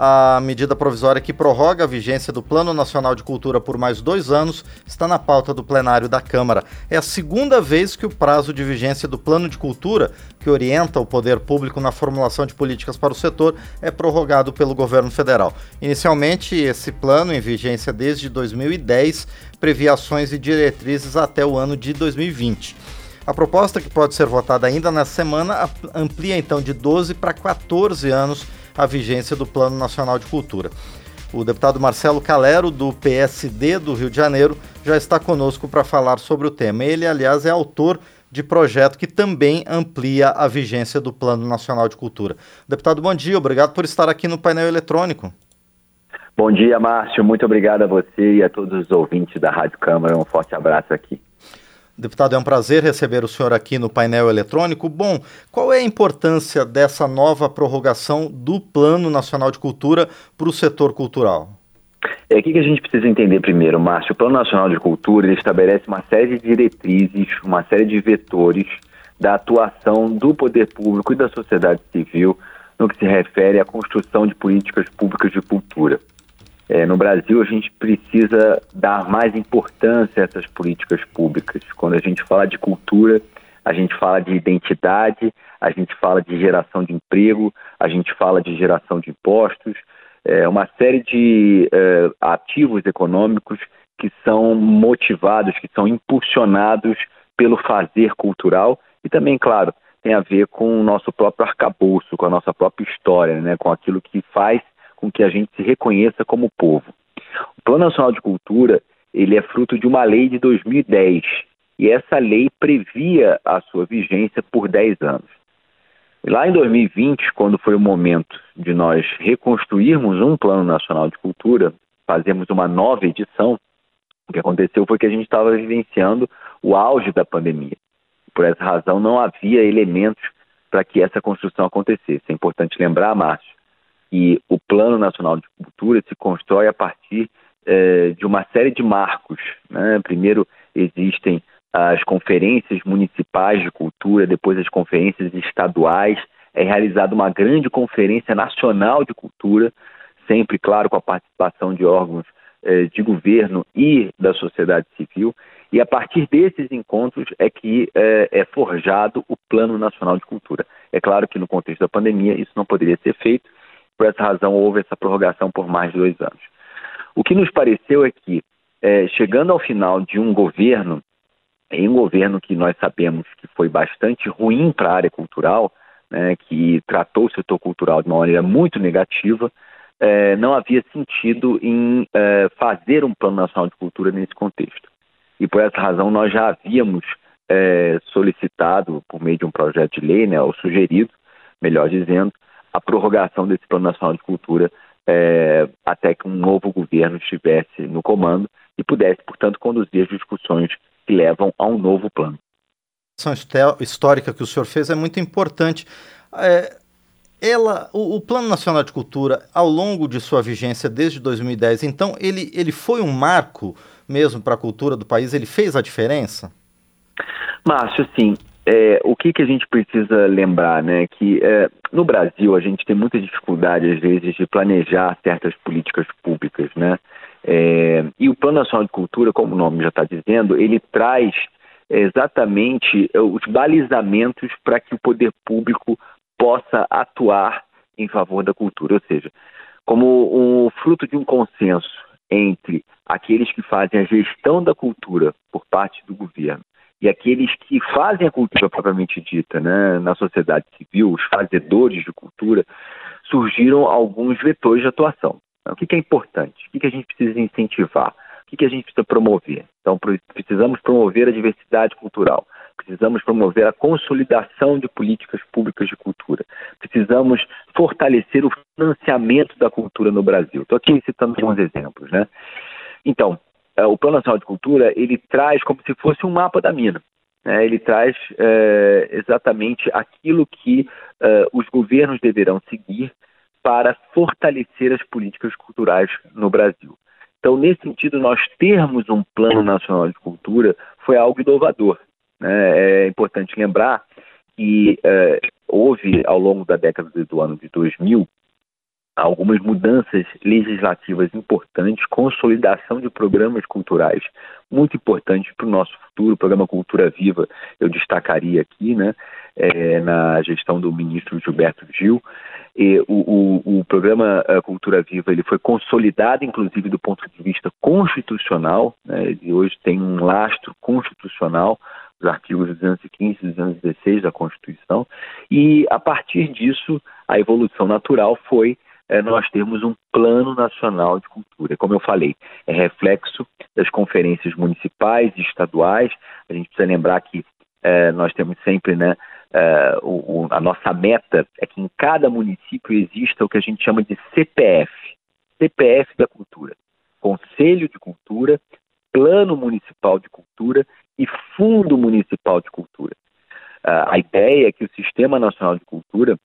A medida provisória que prorroga a vigência do Plano Nacional de Cultura por mais dois anos está na pauta do plenário da Câmara. É a segunda vez que o prazo de vigência do Plano de Cultura, que orienta o poder público na formulação de políticas para o setor, é prorrogado pelo governo federal. Inicialmente, esse plano, em vigência desde 2010, previa ações e diretrizes até o ano de 2020. A proposta, que pode ser votada ainda nessa semana, amplia então de 12 para 14 anos a vigência do Plano Nacional de Cultura. O deputado Marcelo Calero, do PSD do Rio de Janeiro, já está conosco para falar sobre o tema. Ele, aliás, é autor de projeto que também amplia a vigência do Plano Nacional de Cultura. Deputado, bom dia, obrigado por estar aqui no painel eletrônico. Bom dia, Márcio. Muito obrigado a você e a todos os ouvintes da Rádio Câmara. Um forte abraço aqui. Deputado, é um prazer receber o senhor aqui no painel eletrônico. Bom, qual é a importância dessa nova prorrogação do Plano Nacional de Cultura para o setor cultural? É aqui que a gente precisa entender primeiro, Márcio. O Plano Nacional de Cultura ele estabelece uma série de diretrizes, uma série de vetores da atuação do poder público e da sociedade civil no que se refere à construção de políticas públicas de cultura. É, no Brasil, a gente precisa dar mais importância a essas políticas públicas. Quando a gente fala de cultura, a gente fala de identidade, a gente fala de geração de emprego, a gente fala de geração de impostos, é, uma série de é, ativos econômicos que são motivados, que são impulsionados pelo fazer cultural e também, claro, tem a ver com o nosso próprio arcabouço, com a nossa própria história, né, com aquilo que faz com que a gente se reconheça como povo. O Plano Nacional de Cultura ele é fruto de uma lei de 2010 e essa lei previa a sua vigência por 10 anos. Lá em 2020, quando foi o momento de nós reconstruirmos um Plano Nacional de Cultura, fazermos uma nova edição, o que aconteceu foi que a gente estava vivenciando o auge da pandemia. Por essa razão, não havia elementos para que essa construção acontecesse. É importante lembrar, Márcio, que o Plano Nacional de Cultura se constrói a partir eh, de uma série de marcos. Né? Primeiro, existem as conferências municipais de cultura, depois as conferências estaduais. É realizada uma grande conferência nacional de cultura, sempre, claro, com a participação de órgãos eh, de governo e da sociedade civil. E a partir desses encontros é que eh, é forjado o Plano Nacional de Cultura. É claro que no contexto da pandemia isso não poderia ser feito, por essa razão, houve essa prorrogação por mais de dois anos. O que nos pareceu é que, é, chegando ao final de um governo, em um governo que nós sabemos que foi bastante ruim para a área cultural, né, que tratou o setor cultural de uma maneira muito negativa, é, não havia sentido em é, fazer um plano nacional de cultura nesse contexto. E por essa razão nós já havíamos é, solicitado, por meio de um projeto de lei, né, ou sugerido, melhor dizendo, a prorrogação desse Plano Nacional de Cultura é, até que um novo governo estivesse no comando e pudesse, portanto, conduzir as discussões que levam a um novo plano. A histórica que o senhor fez é muito importante. É, ela, o, o, Plano Nacional de Cultura, ao longo de sua vigência desde 2010, então, ele, ele foi um marco mesmo para a cultura do país? Ele fez a diferença? Márcio, sim é, o que, que a gente precisa lembrar, né? Que é, no Brasil a gente tem muita dificuldade, às vezes, de planejar certas políticas públicas, né? É, e o Plano Nacional de Cultura, como o nome já está dizendo, ele traz exatamente é, os balizamentos para que o poder público possa atuar em favor da cultura, ou seja, como um fruto de um consenso entre aqueles que fazem a gestão da cultura por parte do governo e aqueles que fazem a cultura propriamente dita, né, na sociedade civil, os fazedores de cultura, surgiram alguns vetores de atuação. O que, é importante? O que, a gente precisa incentivar? O que, a gente precisa promover? Então, precisamos promover a diversidade cultural, precisamos promover a consolidação de políticas públicas de cultura, precisamos fortalecer o financiamento da cultura no Brasil. Estou aqui citando alguns exemplos, né? Então, o Plano Nacional de Cultura ele traz como se fosse um mapa da mina. Né? Ele traz é, exatamente aquilo que é, os governos deverão seguir para fortalecer as políticas culturais no Brasil. Então, nesse sentido, nós termos um Plano Nacional de Cultura foi algo inovador. Né? É importante lembrar que é, houve, ao longo da década do ano de 2000, algumas mudanças legislativas importantes, consolidação de programas culturais muito importantes para o nosso futuro. O programa Cultura Viva eu destacaria aqui, né, é, na gestão do ministro Gilberto Gil. E o, o, o programa eh, Cultura Viva ele foi consolidado, inclusive, do ponto de vista constitucional, né, e hoje tem um lastro constitucional os artigos 215 e 216 da Constituição, e a partir disso a evolução natural foi é, nós termos um plano nacional de cultura. Como eu falei, é reflexo das conferências municipais e estaduais. A gente precisa lembrar que é, nós temos sempre, né, é, o, a nossa meta é que em cada município exista o que a gente chama de CPF, CPF da cultura, Conselho de Cultura, Plano Municipal de Cultura e Fundo Municipal de Cultura. a ideia é que o Sistema Nacional de Cultura,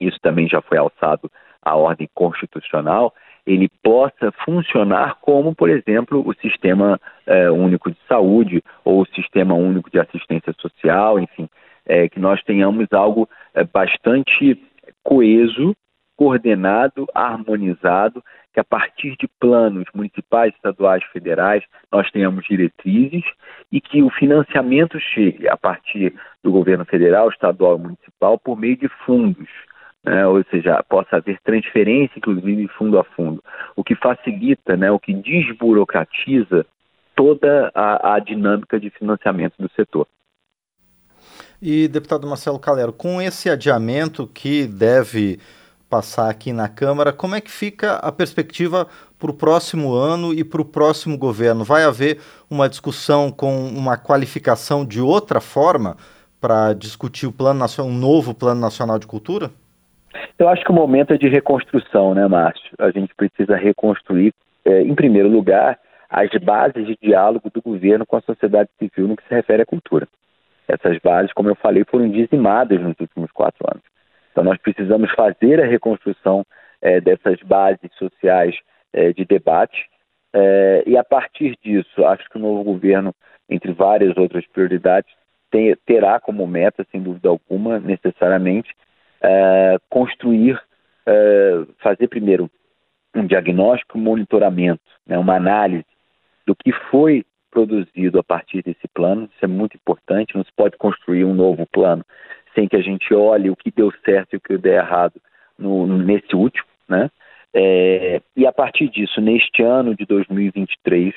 isso também já foi alçado a ordem constitucional, ele possa funcionar como, por exemplo, o Sistema é, Único de Saúde ou o Sistema Único de Assistência Social, enfim, é, que nós tenhamos algo é, bastante coeso, coordenado, harmonizado, que a partir de planos municipais, estaduais, federais, nós tenhamos diretrizes e que o financiamento chegue a partir do governo federal, estadual e municipal por meio de fundos né, ou seja, possa haver transferência, inclusive, fundo a fundo, o que facilita, né, o que desburocratiza toda a, a dinâmica de financiamento do setor. E, deputado Marcelo Calero, com esse adiamento que deve passar aqui na Câmara, como é que fica a perspectiva para o próximo ano e para o próximo governo? Vai haver uma discussão com uma qualificação de outra forma para discutir o plano um novo plano nacional de cultura? Eu acho que o momento é de reconstrução, né, Márcio? A gente precisa reconstruir, é, em primeiro lugar, as bases de diálogo do governo com a sociedade civil no que se refere à cultura. Essas bases, como eu falei, foram dizimadas nos últimos quatro anos. Então, nós precisamos fazer a reconstrução é, dessas bases sociais é, de debate. É, e a partir disso, acho que o novo governo, entre várias outras prioridades, tem, terá como meta, sem dúvida alguma, necessariamente, uh, construir, uh, fazer primeiro um diagnóstico, um monitoramento, né, uma análise do que foi produzido a partir desse plano. Isso é muito importante. Não se pode construir um novo plano sem que a gente olhe o que deu certo e o que deu errado no, nesse último, né? É, e a partir disso, neste ano de 2023,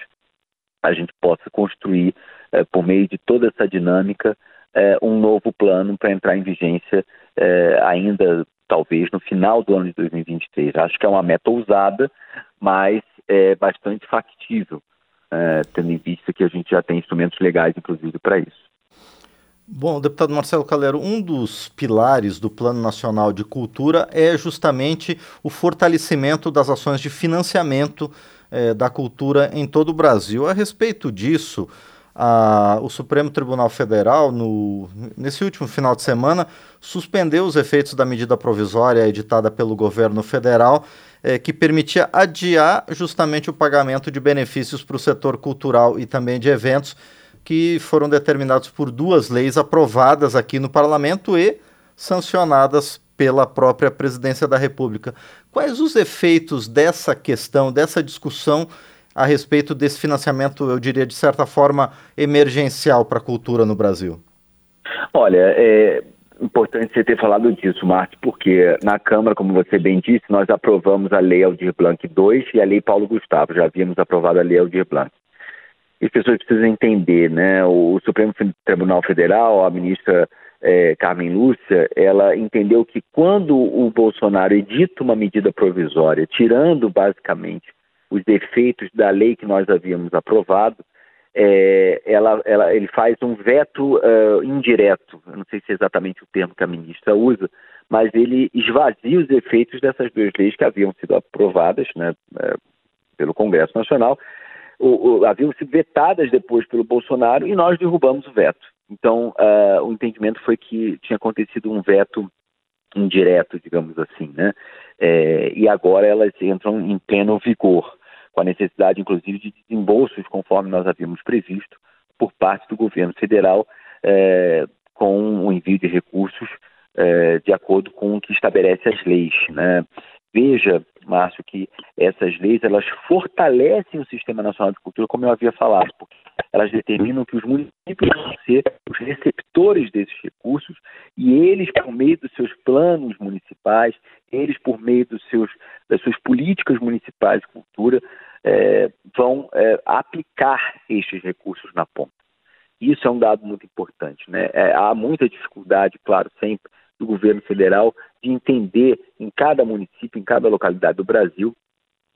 a gente possa construir, é, por meio de toda essa dinâmica, é, um novo plano para entrar em vigência é, ainda talvez no final do ano de 2023. Acho que é uma meta ousada, mas é bastante factível, é, tendo em vista que a gente já tem instrumentos legais, inclusive, para isso. Bom, deputado Marcelo Calero, um dos pilares do Plano Nacional de Cultura é justamente o fortalecimento das ações de financiamento é, da cultura em todo o Brasil. A respeito disso, o Supremo Tribunal Federal, no, nesse último final de semana, suspendeu os efeitos da medida provisória editada pelo governo federal, é, que permitia adiar justamente o pagamento de benefícios para o setor cultural e também de eventos, que foram determinados por duas leis aprovadas aqui no parlamento e sancionadas pela própria presidência da República. Quais os efeitos dessa questão, dessa discussão? A respeito desse financiamento, eu diria, de certa forma, emergencial para a cultura no Brasil? Olha, é importante você ter falado disso, Márcio, porque na Câmara, como você bem disse, nós aprovamos a Lei Aldir Blanc II e a Lei Paulo Gustavo, já havíamos aprovado a Lei Aldir Blanc. E as pessoas precisam entender, né? O Supremo Tribunal Federal, a ministra é, Carmen Lúcia, ela entendeu que quando o Bolsonaro edita uma medida provisória, tirando basicamente os defeitos da lei que nós havíamos aprovado, é, ela, ela, ele faz um veto uh, indireto, eu não sei se é exatamente o termo que a ministra usa, mas ele esvazia os efeitos dessas duas leis que haviam sido aprovadas né, uh, pelo Congresso Nacional, haviam sido vetadas depois pelo Bolsonaro e nós derrubamos o veto. Então, uh, o entendimento foi que tinha acontecido um veto indireto, digamos assim, né? É, e agora elas entram em pleno vigor com a necessidade, inclusive, de desembolsos, conforme nós havíamos previsto, por parte do governo federal, é, com o envio de recursos é, de acordo com o que estabelece as leis. Né? Veja, Márcio, que essas leis elas fortalecem o Sistema Nacional de Cultura, como eu havia falado, porque elas determinam que os municípios vão ser os receptores desses recursos e eles, por meio dos seus planos municipais, eles, por meio dos seus, das suas políticas municipais de cultura, é, vão é, aplicar estes recursos na ponta. Isso é um dado muito importante. Né? É, há muita dificuldade, claro, sempre, do governo federal de entender em cada município, em cada localidade do Brasil,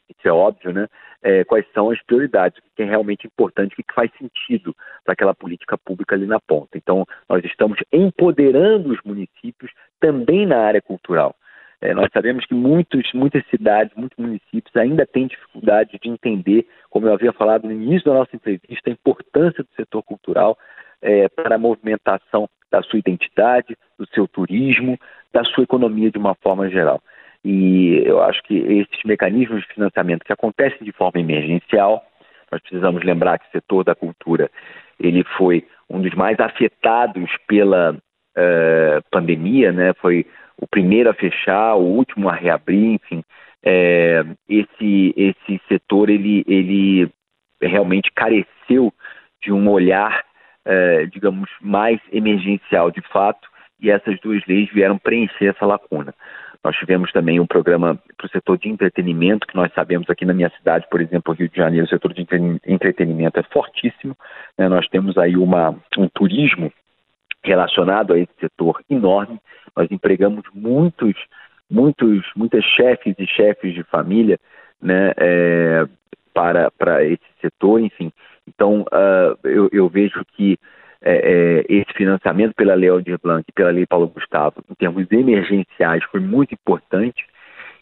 isso é óbvio, né? É, quais são as prioridades, o que é realmente importante, o que faz sentido para aquela política pública ali na ponta. Então, nós estamos empoderando os municípios também na área cultural. É, nós sabemos que muitos, muitas cidades, muitos municípios ainda têm dificuldade de entender, como eu havia falado no início da nossa entrevista, a importância do setor cultural é, para a movimentação da sua identidade, do seu turismo, da sua economia de uma forma geral. E eu acho que esses mecanismos de financiamento que acontecem de forma emergencial, nós precisamos lembrar que o setor da cultura ele foi um dos mais afetados pela uh, pandemia, né? Foi o primeiro a fechar, o último a reabrir, enfim, é, esse esse setor ele ele realmente careceu de um olhar, é, digamos, mais emergencial de fato, e essas duas leis vieram preencher essa lacuna. Nós tivemos também um programa para o setor de entretenimento, que nós sabemos aqui na minha cidade, por exemplo, Rio de Janeiro, o setor de entretenimento é fortíssimo. Né? Nós temos aí uma, um turismo relacionado a esse setor enorme. Nós empregamos muitos, muitos, muitas chefes e chefes de família, né, é, para para esse setor, enfim. Então uh, eu, eu, vejo que é, é, esse financiamento pela Lei Aldir Blanc e pela Lei Paulo Gustavo, em termos emergenciais, foi muito importante.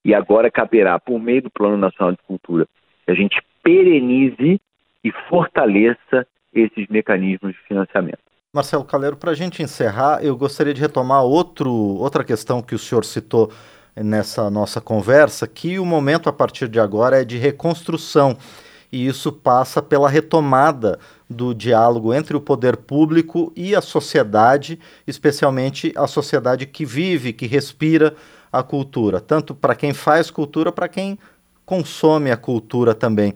E agora caberá, por meio do Plano Nacional de Cultura, que a gente perenize e fortaleça esses mecanismos de financiamento. Marcelo Calero, para a gente encerrar, eu gostaria de retomar outro, outra questão que o senhor citou nessa nossa conversa, que o momento a partir de agora é de reconstrução. E isso passa pela retomada do diálogo entre o poder público e a sociedade, especialmente a sociedade que vive, que respira a cultura, tanto para quem faz cultura, para quem consome a cultura também.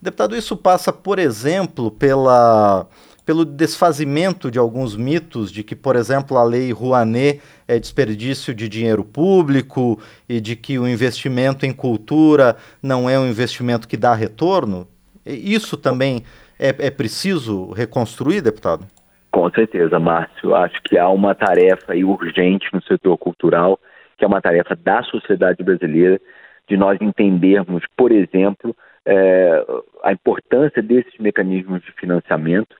Deputado, isso passa, por exemplo, pela pelo desfazimento de alguns mitos de que, por exemplo, a lei Rouanet é desperdício de dinheiro público e de que o investimento em cultura não é um investimento que dá retorno? Isso também é, é preciso reconstruir, deputado? Com certeza, Márcio. Acho que há uma tarefa urgente no setor cultural, que é uma tarefa da sociedade brasileira, de nós entendermos, por exemplo, é, a importância desses mecanismos de financiamento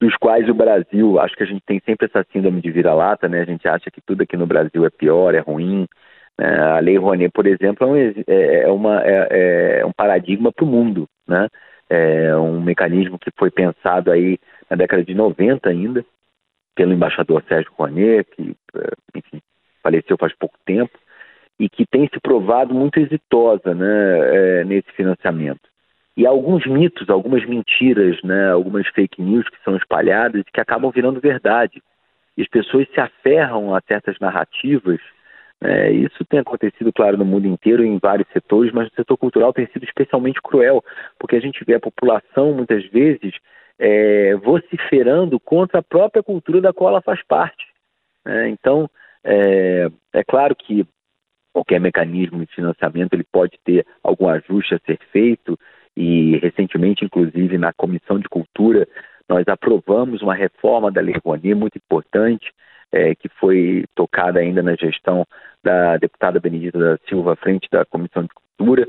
dos quais o Brasil, acho que a gente tem sempre essa síndrome de vira-lata, né? A gente acha que tudo aqui no Brasil é pior, é ruim. Né? A Lei Rouanet, por exemplo, é um, é, é uma, é, é um paradigma para o mundo, né? É um mecanismo que foi pensado aí na década de 90 ainda, pelo embaixador Sérgio Rouanet, que, enfim, faleceu faz pouco tempo, e que tem se provado muito exitosa né, é, nesse financiamento e alguns mitos, algumas mentiras, né, algumas fake news que são espalhadas e que acabam virando verdade. E as pessoas se aferram a certas narrativas. Né, isso tem acontecido, claro, no mundo inteiro, em vários setores, mas no setor cultural tem sido especialmente cruel, porque a gente vê a população, muitas vezes, é, vociferando contra a própria cultura da qual ela faz parte. Né? Então, é, é claro que qualquer mecanismo de financiamento ele pode ter algum ajuste a ser feito, e recentemente, inclusive, na Comissão de Cultura, nós aprovamos uma reforma da Lei Rouanet muito importante, é, que foi tocada ainda na gestão da deputada Benedita da Silva à frente da Comissão de Cultura.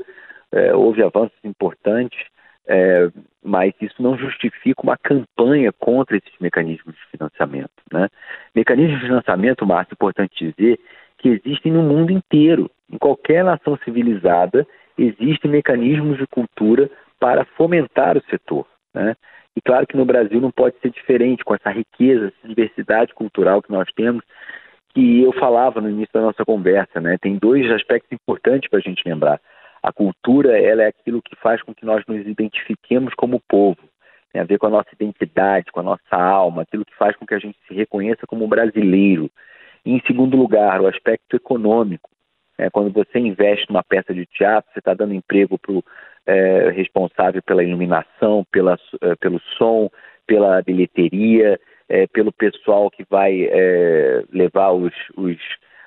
É, houve avanços importantes, é, mas isso não justifica uma campanha contra esses mecanismos de financiamento. Né? Mecanismos de financiamento, Márcio, é importante dizer, que existem no mundo inteiro. Em qualquer nação civilizada, existem mecanismos de cultura para fomentar o setor. Né? E claro que no Brasil não pode ser diferente com essa riqueza, essa diversidade cultural que nós temos, que eu falava no início da nossa conversa. Né? Tem dois aspectos importantes para a gente lembrar. A cultura ela é aquilo que faz com que nós nos identifiquemos como povo. Tem a ver com a nossa identidade, com a nossa alma, aquilo que faz com que a gente se reconheça como brasileiro. Em segundo lugar, o aspecto econômico. É, quando você investe numa peça de teatro, você está dando emprego para é, responsável pela iluminação, pela, é, pelo som, pela bilheteria, é, pelo pessoal que vai é, levar os, os,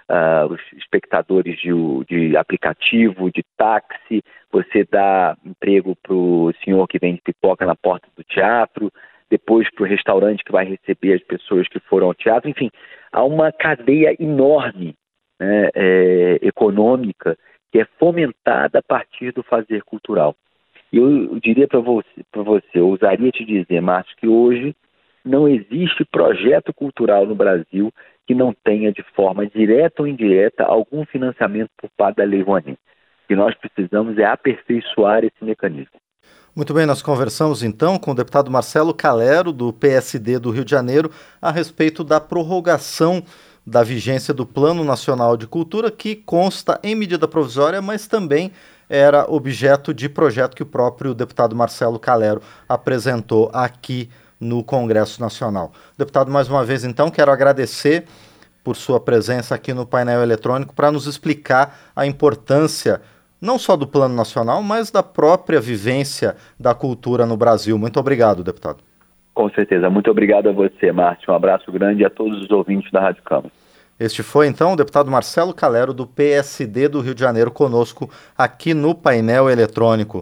uh, os espectadores de, de, aplicativo, de táxi, você dá emprego para o senhor que vende pipoca na porta do teatro, depois para o restaurante que vai receber as pessoas que foram ao teatro, enfim, há uma cadeia enorme né, é, econômica que é fomentada a partir do fazer cultural. Eu diria para você, você, eu ousaria te dizer, Márcio, que hoje não existe projeto cultural no Brasil que não tenha de forma direta ou indireta algum financiamento por parte da Lei Rouanet. O que nós precisamos é aperfeiçoar esse mecanismo. Muito bem, nós conversamos então com o deputado Marcelo Calero, do PSD do Rio de Janeiro, a respeito da prorrogação da vigência do Plano Nacional de Cultura, que consta em medida provisória, mas também era objeto de projeto que o próprio deputado Marcelo Calero apresentou aqui no Congresso Nacional. Deputado, mais uma vez, então, quero agradecer por sua presença aqui no painel eletrônico para nos explicar a importância não só do Plano Nacional, mas da própria vivência da cultura no Brasil. Muito obrigado, deputado. Com certeza. Muito obrigado a você, Márcio. Um abraço grande a todos os ouvintes da Rádio Câmara. Este foi então o deputado Marcelo Calero, do PSD do Rio de Janeiro, conosco aqui no painel eletrônico.